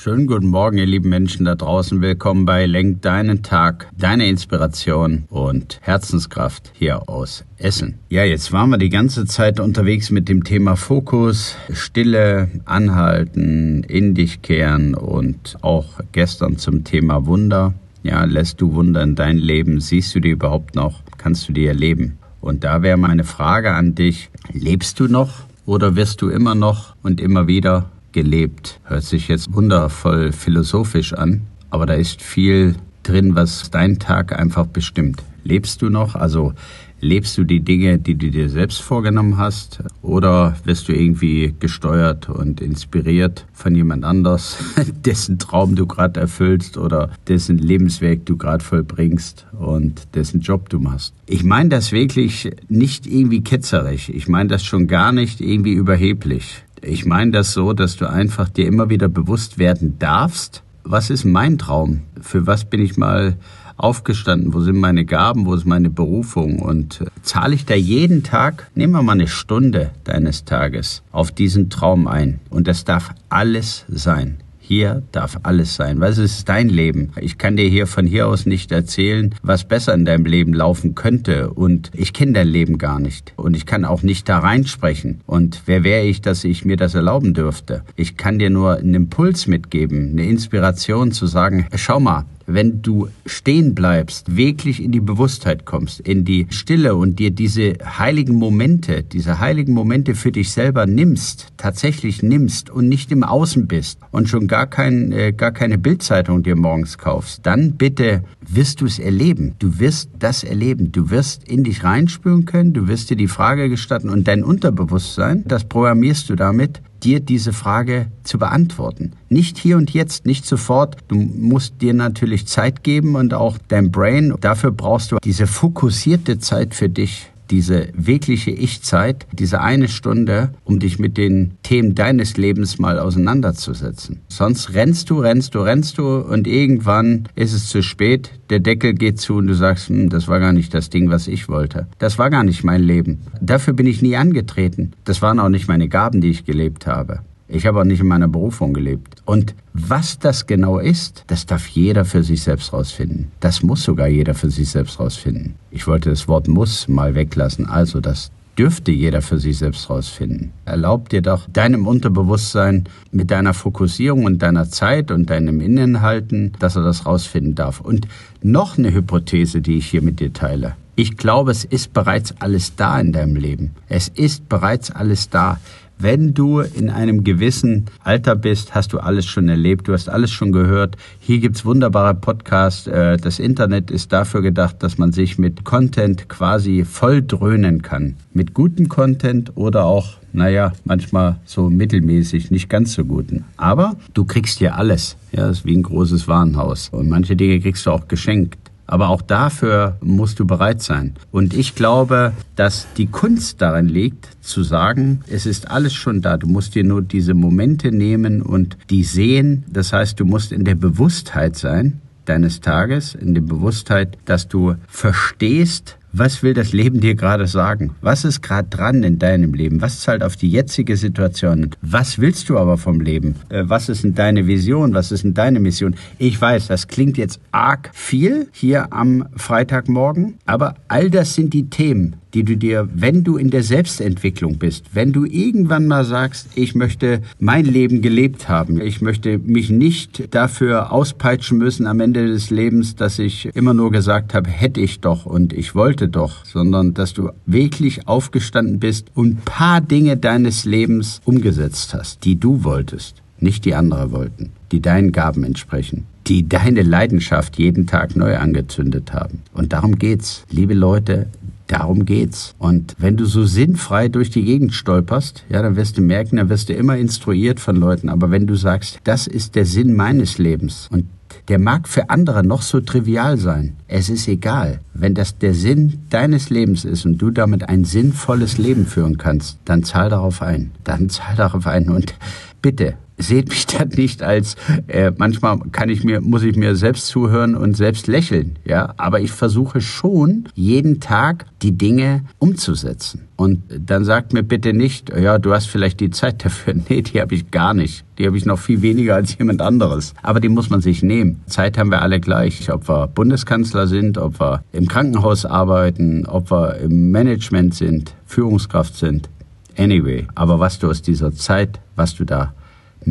Schönen guten Morgen, ihr lieben Menschen da draußen. Willkommen bei Lenk deinen Tag, deine Inspiration und Herzenskraft hier aus Essen. Ja, jetzt waren wir die ganze Zeit unterwegs mit dem Thema Fokus, Stille, Anhalten, in dich kehren und auch gestern zum Thema Wunder. Ja, lässt du Wunder in dein Leben? Siehst du die überhaupt noch? Kannst du die erleben? Und da wäre meine Frage an dich, lebst du noch oder wirst du immer noch und immer wieder gelebt. Hört sich jetzt wundervoll philosophisch an, aber da ist viel drin, was dein Tag einfach bestimmt. Lebst du noch? Also lebst du die Dinge, die du dir selbst vorgenommen hast? Oder wirst du irgendwie gesteuert und inspiriert von jemand anders, dessen Traum du gerade erfüllst oder dessen Lebenswerk du gerade vollbringst und dessen Job du machst? Ich meine das wirklich nicht irgendwie ketzerisch. Ich meine das schon gar nicht irgendwie überheblich. Ich meine das so, dass du einfach dir immer wieder bewusst werden darfst, was ist mein Traum? Für was bin ich mal aufgestanden? Wo sind meine Gaben? Wo ist meine Berufung? Und äh, zahle ich da jeden Tag, nehmen wir mal eine Stunde deines Tages, auf diesen Traum ein? Und das darf alles sein. Hier darf alles sein, es ist dein Leben. Ich kann dir hier von hier aus nicht erzählen, was besser in deinem Leben laufen könnte. Und ich kenne dein Leben gar nicht. Und ich kann auch nicht da reinsprechen. Und wer wäre ich, dass ich mir das erlauben dürfte? Ich kann dir nur einen Impuls mitgeben, eine Inspiration zu sagen, schau mal, wenn du stehen bleibst, wirklich in die Bewusstheit kommst, in die Stille und dir diese heiligen Momente, diese heiligen Momente für dich selber nimmst, tatsächlich nimmst und nicht im Außen bist und schon gar, kein, äh, gar keine Bildzeitung dir morgens kaufst, dann bitte wirst du es erleben. Du wirst das erleben. Du wirst in dich reinspüren können, du wirst dir die Frage gestatten und dein Unterbewusstsein, das programmierst du damit, dir diese Frage zu beantworten. Nicht hier und jetzt, nicht sofort. Du musst dir natürlich Zeit geben und auch dein Brain. Dafür brauchst du diese fokussierte Zeit für dich diese wirkliche Ich-Zeit, diese eine Stunde, um dich mit den Themen deines Lebens mal auseinanderzusetzen. Sonst rennst du, rennst du, rennst du und irgendwann ist es zu spät, der Deckel geht zu und du sagst, hm, das war gar nicht das Ding, was ich wollte. Das war gar nicht mein Leben. Dafür bin ich nie angetreten. Das waren auch nicht meine Gaben, die ich gelebt habe. Ich habe auch nicht in meiner Berufung gelebt. Und was das genau ist, das darf jeder für sich selbst rausfinden. Das muss sogar jeder für sich selbst rausfinden. Ich wollte das Wort muss mal weglassen. Also das dürfte jeder für sich selbst rausfinden. Erlaub dir doch deinem Unterbewusstsein mit deiner Fokussierung und deiner Zeit und deinem Innenhalten, dass er das rausfinden darf. Und noch eine Hypothese, die ich hier mit dir teile. Ich glaube, es ist bereits alles da in deinem Leben. Es ist bereits alles da. Wenn du in einem gewissen Alter bist, hast du alles schon erlebt, du hast alles schon gehört. Hier gibt's wunderbare Podcasts. Äh, das Internet ist dafür gedacht, dass man sich mit Content quasi voll dröhnen kann. Mit gutem Content oder auch, naja, manchmal so mittelmäßig, nicht ganz so guten. Aber du kriegst hier alles. Ja, das ist wie ein großes Warenhaus. Und manche Dinge kriegst du auch geschenkt. Aber auch dafür musst du bereit sein. Und ich glaube, dass die Kunst darin liegt, zu sagen, es ist alles schon da. Du musst dir nur diese Momente nehmen und die sehen. Das heißt, du musst in der Bewusstheit sein deines Tages, in der Bewusstheit, dass du verstehst, was will das Leben dir gerade sagen? Was ist gerade dran in deinem Leben? Was zahlt auf die jetzige Situation? Was willst du aber vom Leben? Äh, was ist denn deine Vision? Was ist denn deine Mission? Ich weiß, das klingt jetzt arg viel hier am Freitagmorgen, aber all das sind die Themen, die du dir, wenn du in der Selbstentwicklung bist, wenn du irgendwann mal sagst, ich möchte mein Leben gelebt haben, ich möchte mich nicht dafür auspeitschen müssen am Ende des Lebens, dass ich immer nur gesagt habe, hätte ich doch und ich wollte doch, sondern dass du wirklich aufgestanden bist und paar Dinge deines Lebens umgesetzt hast, die du wolltest, nicht die andere wollten, die deinen Gaben entsprechen die deine Leidenschaft jeden Tag neu angezündet haben. Und darum geht's. Liebe Leute, Darum geht's. Und wenn du so sinnfrei durch die Gegend stolperst, ja, dann wirst du merken, dann wirst du immer instruiert von Leuten. Aber wenn du sagst, das ist der Sinn meines Lebens und der mag für andere noch so trivial sein. Es ist egal. Wenn das der Sinn deines Lebens ist und du damit ein sinnvolles Leben führen kannst, dann zahl darauf ein. Dann zahl darauf ein und bitte seht mich dann nicht als äh, manchmal kann ich mir muss ich mir selbst zuhören und selbst lächeln, ja, aber ich versuche schon jeden Tag die Dinge umzusetzen. Und dann sagt mir bitte nicht, ja, du hast vielleicht die Zeit dafür. Nee, die habe ich gar nicht. Die habe ich noch viel weniger als jemand anderes. Aber die muss man sich nehmen. Zeit haben wir alle gleich. Ob wir Bundeskanzler sind, ob wir im Krankenhaus arbeiten, ob wir im Management sind, Führungskraft sind. Anyway, aber was du aus dieser Zeit, was du da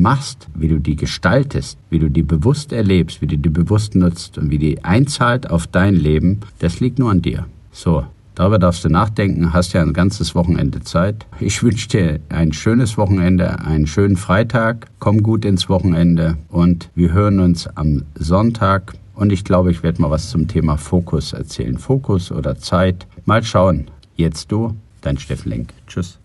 machst, wie du die gestaltest, wie du die bewusst erlebst, wie du die bewusst nutzt und wie die einzahlt auf dein Leben, das liegt nur an dir. So, darüber darfst du nachdenken, hast ja ein ganzes Wochenende Zeit. Ich wünsche dir ein schönes Wochenende, einen schönen Freitag, komm gut ins Wochenende und wir hören uns am Sonntag. Und ich glaube, ich werde mal was zum Thema Fokus erzählen. Fokus oder Zeit. Mal schauen. Jetzt du, dein Steffen Lenk. Tschüss.